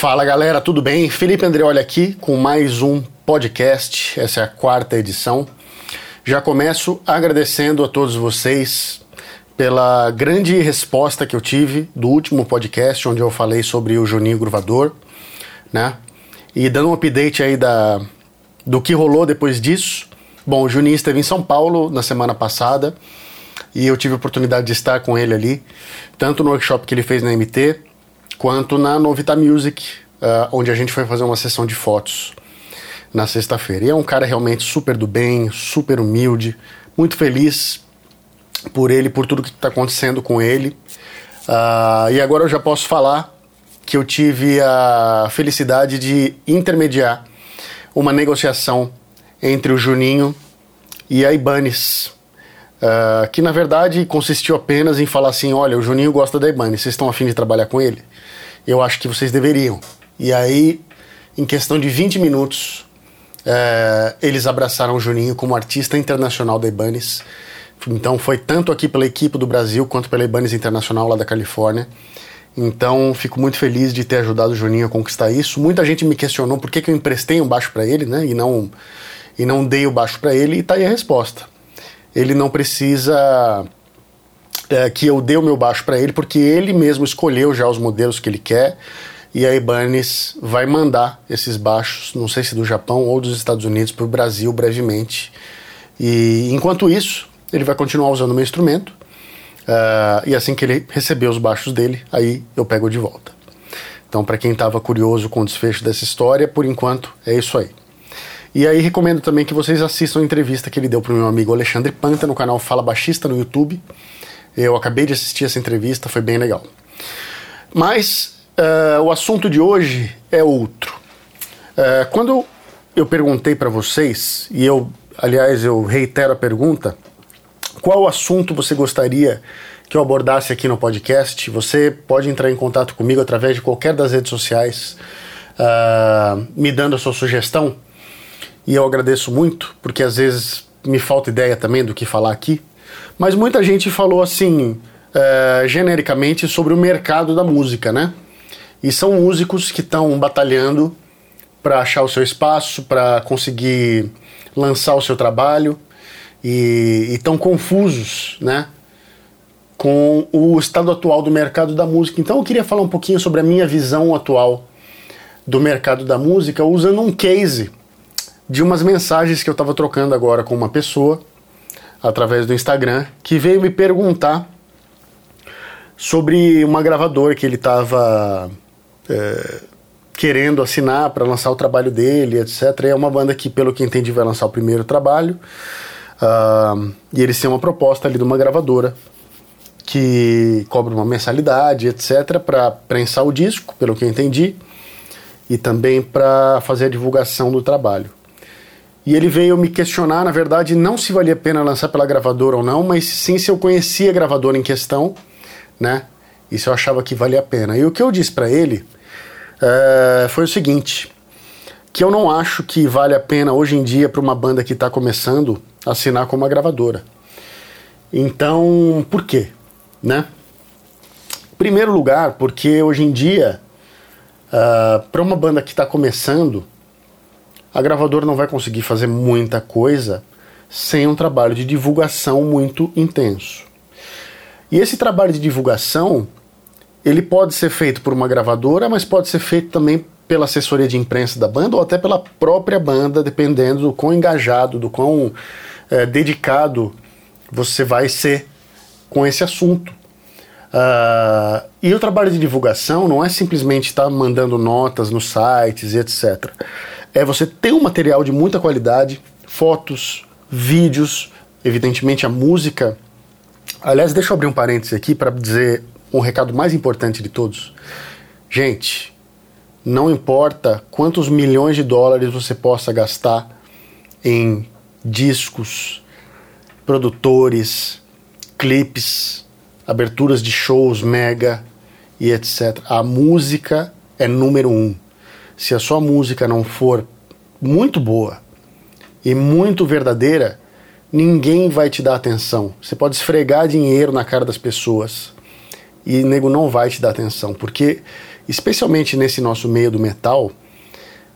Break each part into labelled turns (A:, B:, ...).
A: Fala galera, tudo bem? Felipe Andreoli aqui com mais um podcast, essa é a quarta edição. Já começo agradecendo a todos vocês pela grande resposta que eu tive do último podcast, onde eu falei sobre o Juninho Gruvador, né? E dando um update aí da, do que rolou depois disso. Bom, o Juninho esteve em São Paulo na semana passada e eu tive a oportunidade de estar com ele ali, tanto no workshop que ele fez na MT, quanto na Novita Music, uh, onde a gente foi fazer uma sessão de fotos na sexta-feira. E é um cara realmente super do bem, super humilde, muito feliz por ele, por tudo que está acontecendo com ele. Uh, e agora eu já posso falar que eu tive a felicidade de intermediar uma negociação entre o Juninho e a Ibanez. Uh, que na verdade consistiu apenas em falar assim: olha, o Juninho gosta da Ibanez, vocês estão afim de trabalhar com ele? eu acho que vocês deveriam. E aí, em questão de 20 minutos, é, eles abraçaram o Juninho como artista internacional da Ibanez. Então foi tanto aqui pela equipe do Brasil quanto pela Ibanez Internacional lá da Califórnia. Então fico muito feliz de ter ajudado o Juninho a conquistar isso. Muita gente me questionou por que, que eu emprestei um baixo para ele, né? E não, e não dei o baixo para ele, e tá aí a resposta. Ele não precisa é, que eu dei o meu baixo para ele, porque ele mesmo escolheu já os modelos que ele quer. E a Ibanez vai mandar esses baixos, não sei se do Japão ou dos Estados Unidos, para o Brasil brevemente. E enquanto isso, ele vai continuar usando o meu instrumento. Uh, e assim que ele receber os baixos dele, aí eu pego de volta. Então, para quem estava curioso com o desfecho dessa história, por enquanto é isso aí. E aí recomendo também que vocês assistam a entrevista que ele deu para o meu amigo Alexandre Panta no canal Fala Baixista no YouTube. Eu acabei de assistir essa entrevista, foi bem legal. Mas uh, o assunto de hoje é outro. Uh, quando eu perguntei para vocês, e eu, aliás, eu reitero a pergunta, qual assunto você gostaria que eu abordasse aqui no podcast? Você pode entrar em contato comigo através de qualquer das redes sociais, uh, me dando a sua sugestão. E eu agradeço muito, porque às vezes me falta ideia também do que falar aqui. Mas muita gente falou assim, é, genericamente, sobre o mercado da música, né? E são músicos que estão batalhando para achar o seu espaço, para conseguir lançar o seu trabalho e estão confusos, né? Com o estado atual do mercado da música. Então eu queria falar um pouquinho sobre a minha visão atual do mercado da música usando um case de umas mensagens que eu estava trocando agora com uma pessoa através do Instagram, que veio me perguntar sobre uma gravadora que ele estava é, querendo assinar para lançar o trabalho dele, etc. E é uma banda que, pelo que entendi, vai lançar o primeiro trabalho. Uh, e eles têm uma proposta ali de uma gravadora que cobra uma mensalidade, etc., para prensar o disco, pelo que eu entendi, e também para fazer a divulgação do trabalho. E ele veio me questionar, na verdade, não se valia a pena lançar pela gravadora ou não, mas sim se eu conhecia a gravadora em questão, né? E se eu achava que valia a pena. E o que eu disse para ele é, foi o seguinte: que eu não acho que vale a pena hoje em dia para uma banda que está começando assinar com uma gravadora. Então, por quê? Né? Primeiro lugar, porque hoje em dia, uh, ah, para uma banda que está começando, a gravadora não vai conseguir fazer muita coisa sem um trabalho de divulgação muito intenso. E esse trabalho de divulgação, ele pode ser feito por uma gravadora, mas pode ser feito também pela assessoria de imprensa da banda ou até pela própria banda, dependendo do quão engajado, do quão é, dedicado você vai ser com esse assunto. Uh, e o trabalho de divulgação não é simplesmente estar tá mandando notas nos sites e etc é você ter um material de muita qualidade, fotos, vídeos, evidentemente a música. Aliás, deixa eu abrir um parêntese aqui para dizer um recado mais importante de todos. Gente, não importa quantos milhões de dólares você possa gastar em discos, produtores, clipes, aberturas de shows mega e etc. A música é número um se a sua música não for muito boa e muito verdadeira, ninguém vai te dar atenção. Você pode esfregar dinheiro na cara das pessoas e nego não vai te dar atenção, porque especialmente nesse nosso meio do metal,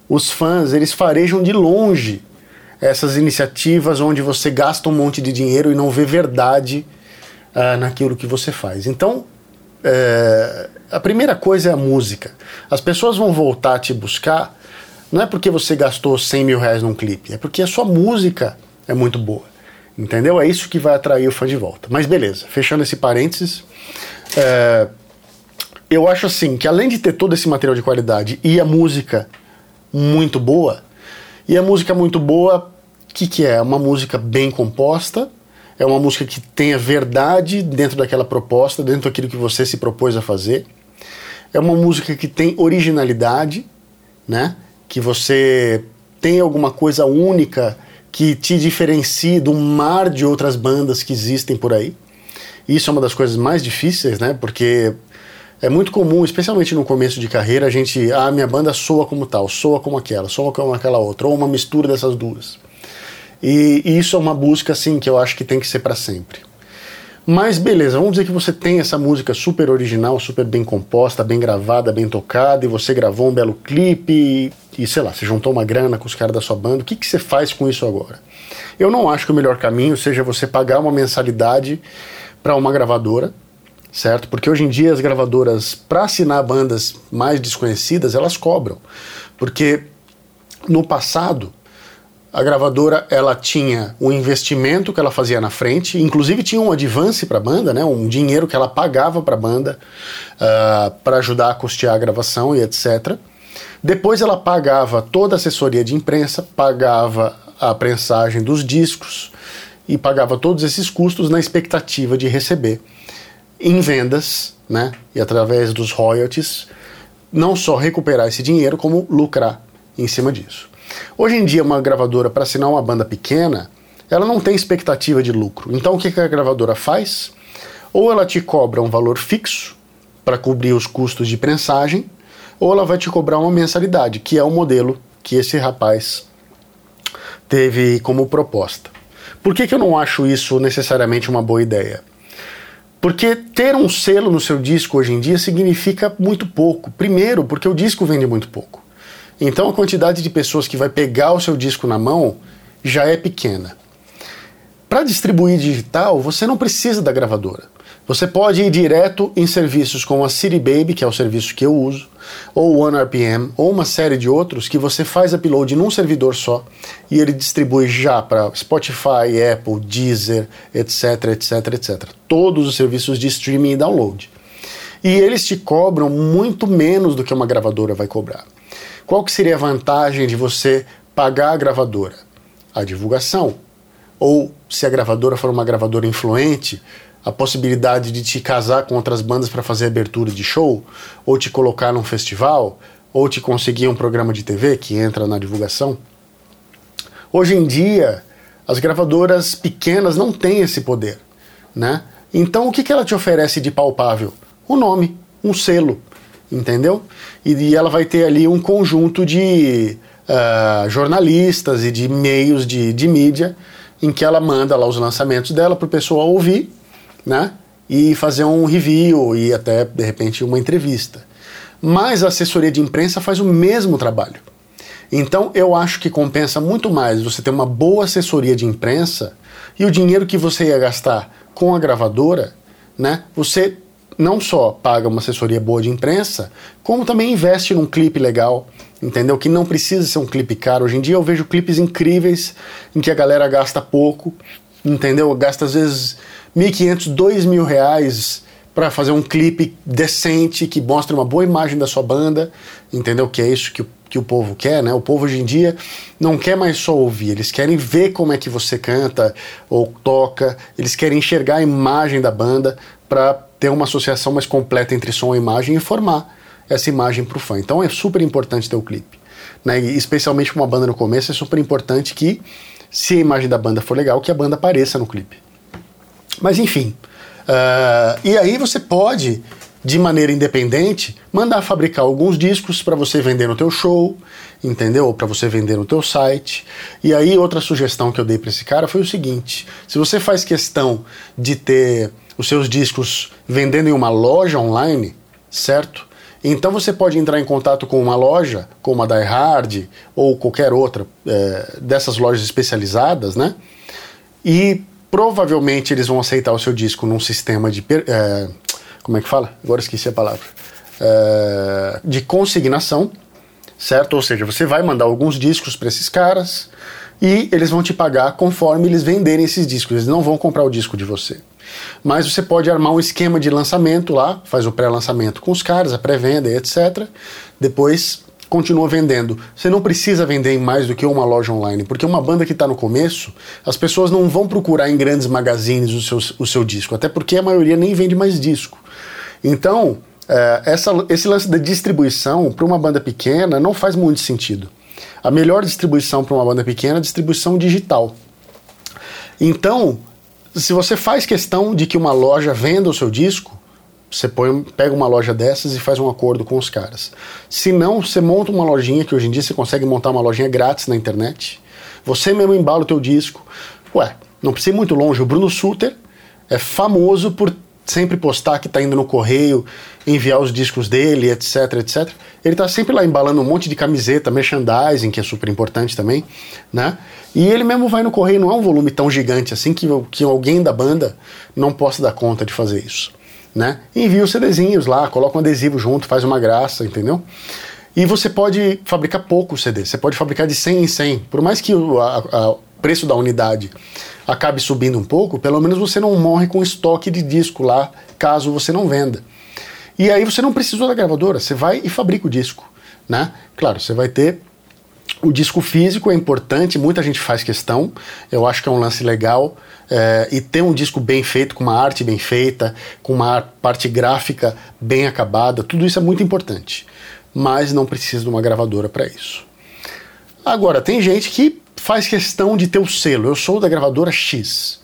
A: os fãs eles farejam de longe essas iniciativas onde você gasta um monte de dinheiro e não vê verdade uh, naquilo que você faz. Então, é, a primeira coisa é a música. As pessoas vão voltar a te buscar não é porque você gastou 100 mil reais num clipe, é porque a sua música é muito boa. Entendeu? É isso que vai atrair o fã de volta. Mas beleza, fechando esse parênteses, é, eu acho assim que além de ter todo esse material de qualidade e a música muito boa, e a música muito boa, o que, que é? Uma música bem composta, é uma música que tenha verdade dentro daquela proposta, dentro daquilo que você se propôs a fazer. É uma música que tem originalidade, né? Que você tem alguma coisa única que te diferencie do mar de outras bandas que existem por aí. Isso é uma das coisas mais difíceis, né? Porque é muito comum, especialmente no começo de carreira, a gente, ah, minha banda soa como tal, soa como aquela, soa como aquela outra, ou uma mistura dessas duas. E, e isso é uma busca, assim, que eu acho que tem que ser para sempre. Mas beleza, vamos dizer que você tem essa música super original, super bem composta, bem gravada, bem tocada, e você gravou um belo clipe, e, e sei lá, você juntou uma grana com os caras da sua banda, o que, que você faz com isso agora? Eu não acho que o melhor caminho seja você pagar uma mensalidade para uma gravadora, certo? Porque hoje em dia as gravadoras, para assinar bandas mais desconhecidas, elas cobram. Porque no passado, a gravadora ela tinha um investimento que ela fazia na frente, inclusive tinha um advance para a banda, né, um dinheiro que ela pagava para a banda uh, ah, para ajudar a custear a gravação e etc. Depois ela pagava toda a assessoria de imprensa, pagava a prensagem dos discos e pagava todos esses custos na expectativa de receber em vendas, né, e através dos royalties, não só recuperar esse dinheiro, como lucrar em cima disso. Hoje em dia, uma gravadora, para assinar uma banda pequena, ela não tem expectativa de lucro. Então, o que a gravadora faz? Ou ela te cobra um valor fixo para cobrir os custos de prensagem, ou ela vai te cobrar uma mensalidade, que é o modelo que esse rapaz teve como proposta. Por que, que eu não acho isso necessariamente uma boa ideia? Porque ter um selo no seu disco hoje em dia significa muito pouco. Primeiro, porque o disco vende muito pouco. Então a quantidade de pessoas que vai pegar o seu disco na mão já é pequena. Para distribuir digital, você não precisa da gravadora. Você pode ir direto em serviços como a City Baby, que é o serviço que eu uso, ou o OneRPM, ou uma série de outros que você faz upload num servidor só e ele distribui já para Spotify, Apple, Deezer, etc, etc, etc. Todos os serviços de streaming e download. E eles te cobram muito menos do que uma gravadora vai cobrar. Qual que seria a vantagem de você pagar a gravadora? A divulgação. Ou se a gravadora for uma gravadora influente, a possibilidade de te casar com outras bandas para fazer abertura de show, ou te colocar num festival, ou te conseguir um programa de TV que entra na divulgação. Hoje em dia, as gravadoras pequenas não têm esse poder, né? Então o que, que ela te oferece de palpável? O nome, um selo entendeu? E, e, ela vai ter ali um conjunto de uh, jornalistas e de meios de, de mídia em que ela manda lá os lançamentos dela para o pessoal ouvir, né? E fazer um review e até, de repente, uma entrevista. Mas a assessoria de imprensa faz o mesmo trabalho. Então eu acho que compensa muito mais você ter uma boa assessoria de imprensa e o dinheiro que você ia gastar com a gravadora, né? Você não só paga uma assessoria boa de imprensa, como também investe num clipe legal, entendeu? Que não precisa ser um clipe caro. Hoje em dia eu vejo clipes incríveis em que a galera gasta pouco, entendeu? Gasta às vezes 1.500, 2.000 reais para fazer um clipe decente que mostre uma boa imagem da sua banda, entendeu? Que é isso que o, que o povo quer, né? O povo hoje em dia não quer mais só ouvir, eles querem ver como é que você canta ou toca, eles querem enxergar a imagem da banda para ter uma associação mais completa entre som e imagem e formar essa imagem para o fã. Então é super importante ter o clipe. Né? E especialmente com uma banda no começo, é super importante que, se a imagem da banda for legal, que a banda apareça no clipe. Mas enfim. Uh, e aí você pode, de maneira independente, mandar fabricar alguns discos para você vender no teu show, entendeu? Para você vender no teu site. E aí outra sugestão que eu dei para esse cara foi o seguinte: se você faz questão de ter os seus discos vendendo em uma loja online, certo? Então você pode entrar em contato com uma loja, como a Die Hard ou qualquer outra é, dessas lojas especializadas, né? E provavelmente eles vão aceitar o seu disco num sistema de. É, como é que fala? Agora esqueci a palavra. É, de consignação, certo? Ou seja, você vai mandar alguns discos para esses caras e eles vão te pagar conforme eles venderem esses discos. Eles não vão comprar o disco de você. Mas você pode armar um esquema de lançamento lá, faz o pré-lançamento com os caras, a pré-venda etc. Depois continua vendendo. Você não precisa vender em mais do que uma loja online, porque uma banda que está no começo, as pessoas não vão procurar em grandes magazines o seu, o seu disco, até porque a maioria nem vende mais disco. Então, é, essa, esse lance da distribuição para uma banda pequena não faz muito sentido. A melhor distribuição para uma banda pequena é a distribuição digital. Então, se você faz questão de que uma loja venda o seu disco, você põe, pega uma loja dessas e faz um acordo com os caras. Se não, você monta uma lojinha, que hoje em dia você consegue montar uma lojinha grátis na internet. Você mesmo embala o teu disco. Ué, não precisa ir muito longe. O Bruno Suter é famoso por sempre postar que está indo no correio, enviar os discos dele, etc, etc. Ele está sempre lá embalando um monte de camiseta, merchandising, que é super importante também, né? E ele mesmo vai no correio, não é um volume tão gigante assim que, que alguém da banda não possa dar conta de fazer isso, né? Envia os CDzinhos lá, coloca um adesivo junto, faz uma graça, entendeu? E você pode fabricar pouco CD, você pode fabricar de 100 em 100, por mais que o a, a preço da unidade acabe subindo um pouco, pelo menos você não morre com estoque de disco lá, caso você não venda. E aí você não precisa da gravadora, você vai e fabrica o disco, né? Claro, você vai ter o disco físico é importante, muita gente faz questão, eu acho que é um lance legal. É, e ter um disco bem feito, com uma arte bem feita, com uma parte gráfica bem acabada, tudo isso é muito importante. Mas não precisa de uma gravadora para isso. Agora, tem gente que faz questão de ter o selo. Eu sou da gravadora X.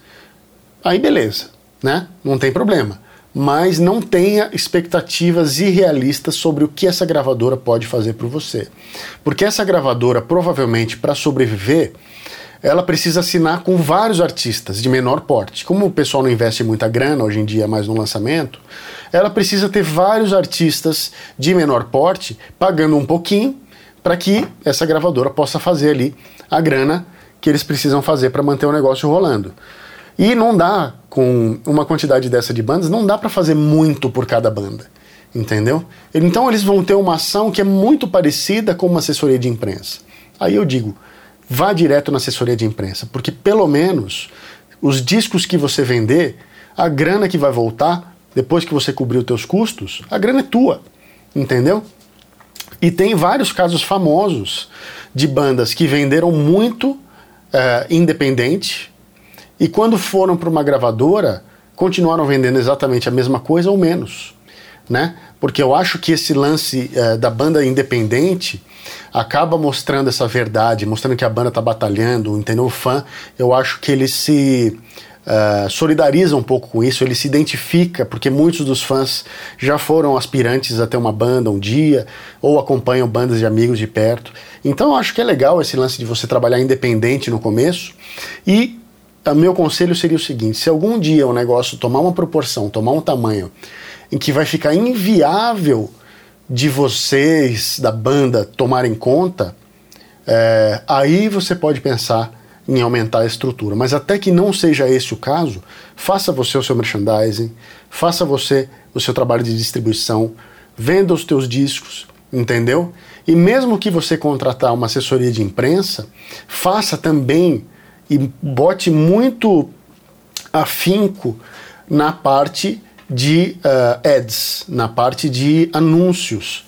A: Aí beleza, né? Não tem problema. Mas não tenha expectativas irrealistas sobre o que essa gravadora pode fazer por você. Porque essa gravadora, provavelmente, para sobreviver, ela precisa assinar com vários artistas de menor porte. Como o pessoal não investe muita grana hoje em dia mais no lançamento, ela precisa ter vários artistas de menor porte pagando um pouquinho para que essa gravadora possa fazer ali a grana que eles precisam fazer para manter o negócio rolando. E não dá, com uma quantidade dessa de bandas, não dá para fazer muito por cada banda. Entendeu? Então eles vão ter uma ação que é muito parecida com uma assessoria de imprensa. Aí eu digo, vá direto na assessoria de imprensa, porque pelo menos os discos que você vender, a grana que vai voltar, depois que você cobrir os teus custos, a grana é tua. Entendeu? E tem vários casos famosos de bandas que venderam muito uh, independente e quando foram para uma gravadora continuaram vendendo exatamente a mesma coisa ou menos, né? Porque eu acho que esse lance uh, da banda independente acaba mostrando essa verdade, mostrando que a banda está batalhando, entendeu? O fã, eu acho que ele se uh, solidariza um pouco com isso, ele se identifica, porque muitos dos fãs já foram aspirantes a ter uma banda um dia, ou acompanham bandas de amigos de perto. Então eu acho que é legal esse lance de você trabalhar independente no começo. E meu conselho seria o seguinte: se algum dia o negócio tomar uma proporção, tomar um tamanho em que vai ficar inviável de vocês da banda tomarem conta, é, aí você pode pensar em aumentar a estrutura. Mas até que não seja esse o caso, faça você o seu merchandising, faça você o seu trabalho de distribuição, venda os teus discos, entendeu? E mesmo que você contratar uma assessoria de imprensa, faça também e bote muito afinco na parte de uh, ads, na parte de anúncios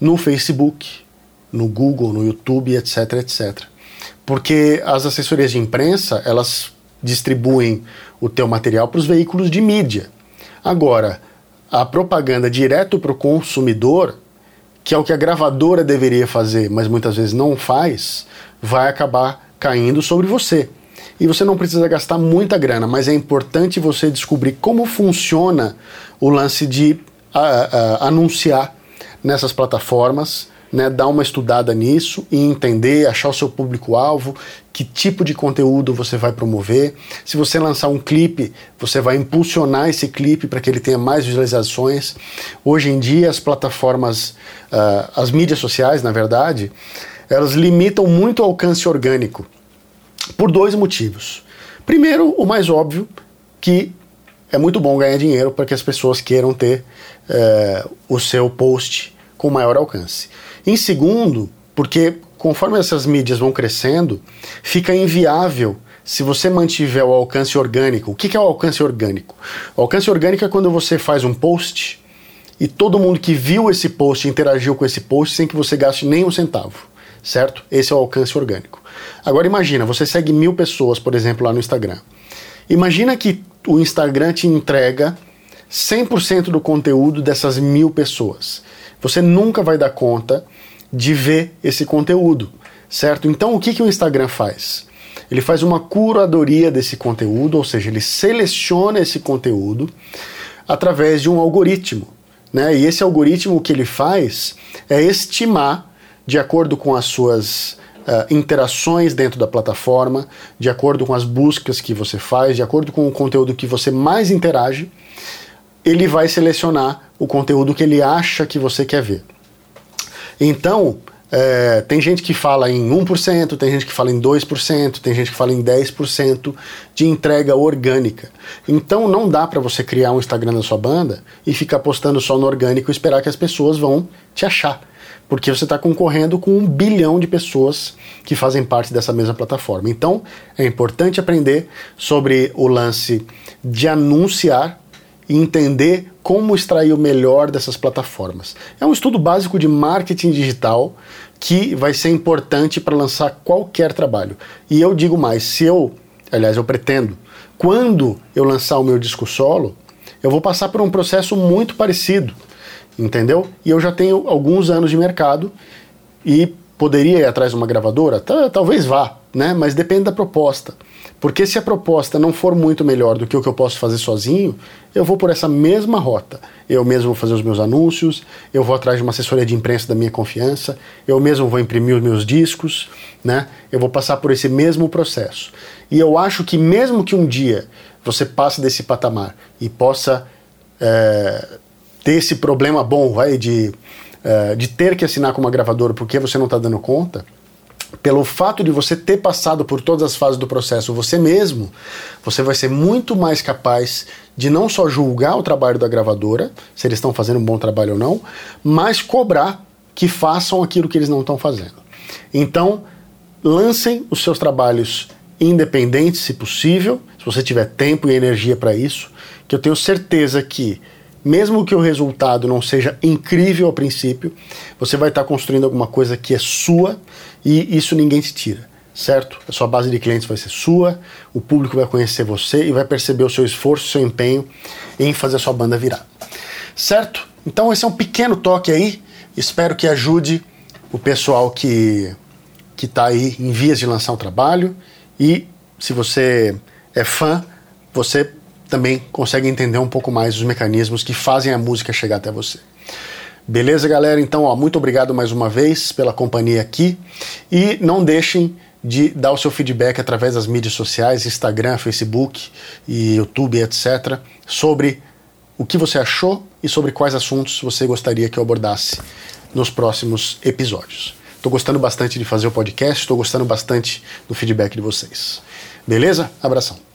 A: no Facebook, no Google, no YouTube, etc, etc porque as assessorias de imprensa elas distribuem o teu material para os veículos de mídia. Agora, a propaganda direto para o consumidor, que é o que a gravadora deveria fazer, mas muitas vezes não faz, vai acabar caindo sobre você. E você não precisa gastar muita grana, mas é importante você descobrir como funciona o lance de uh, uh, anunciar nessas plataformas né, dar uma estudada nisso e entender, achar o seu público-alvo, que tipo de conteúdo você vai promover. Se você lançar um clipe, você vai impulsionar esse clipe para que ele tenha mais visualizações. Hoje em dia, as plataformas, uh, as mídias sociais, na verdade, elas limitam muito o alcance orgânico por dois motivos. Primeiro, o mais óbvio, que é muito bom ganhar dinheiro para que as pessoas queiram ter uh, o seu post com maior alcance. Em segundo, porque conforme essas mídias vão crescendo, fica inviável se você mantiver o alcance orgânico. O que é o alcance orgânico? O alcance orgânico é quando você faz um post e todo mundo que viu esse post interagiu com esse post sem que você gaste nem um centavo, certo? Esse é o alcance orgânico. Agora imagina, você segue mil pessoas, por exemplo, lá no Instagram. Imagina que o Instagram te entrega 100% do conteúdo dessas mil pessoas. Você nunca vai dar conta de ver esse conteúdo, certo? Então o que, que o Instagram faz? Ele faz uma curadoria desse conteúdo, ou seja, ele seleciona esse conteúdo através de um algoritmo. Né? E esse algoritmo o que ele faz é estimar, de acordo com as suas uh, interações dentro da plataforma, de acordo com as buscas que você faz, de acordo com o conteúdo que você mais interage, ele vai selecionar o conteúdo que ele acha que você quer ver. Então, é, tem gente que fala em 1%, tem gente que fala em 2%, tem gente que fala em 10% de entrega orgânica. Então não dá para você criar um Instagram da sua banda e ficar postando só no orgânico e esperar que as pessoas vão te achar. Porque você está concorrendo com um bilhão de pessoas que fazem parte dessa mesma plataforma. Então é importante aprender sobre o lance de anunciar e entender como extrair o melhor dessas plataformas. É um estudo básico de marketing digital que vai ser importante para lançar qualquer trabalho. E eu digo mais, se eu, aliás, eu pretendo, quando eu lançar o meu disco solo, eu vou passar por um processo muito parecido, entendeu? E eu já tenho alguns anos de mercado e poderia ir atrás de uma gravadora? Talvez vá, né? Mas depende da proposta. Porque se a proposta não for muito melhor do que o que eu posso fazer sozinho, eu vou por essa mesma rota. Eu mesmo vou fazer os meus anúncios, eu vou atrás de uma assessoria de imprensa da minha confiança, eu mesmo vou imprimir os meus discos, né? Eu vou passar por esse mesmo processo. E eu acho que mesmo que um dia você passe desse patamar e possa é, ter esse problema bom, vai, de, é, de ter que assinar com uma gravadora porque você não está dando conta, pelo fato de você ter passado por todas as fases do processo você mesmo, você vai ser muito mais capaz de não só julgar o trabalho da gravadora, se eles estão fazendo um bom trabalho ou não, mas cobrar que façam aquilo que eles não estão fazendo. Então, lancem os seus trabalhos independentes, se possível, se você tiver tempo e energia para isso, que eu tenho certeza que mesmo que o resultado não seja incrível a princípio, você vai estar construindo alguma coisa que é sua e isso ninguém te tira, certo? A sua base de clientes vai ser sua, o público vai conhecer você e vai perceber o seu esforço, o seu empenho em fazer a sua banda virar, certo? Então esse é um pequeno toque aí, espero que ajude o pessoal que que está aí em vias de lançar um trabalho e se você é fã, você também consegue entender um pouco mais os mecanismos que fazem a música chegar até você. Beleza, galera? Então, ó, muito obrigado mais uma vez pela companhia aqui e não deixem de dar o seu feedback através das mídias sociais, Instagram, Facebook e YouTube, etc, sobre o que você achou e sobre quais assuntos você gostaria que eu abordasse nos próximos episódios. Estou gostando bastante de fazer o podcast, estou gostando bastante do feedback de vocês. Beleza? Abração.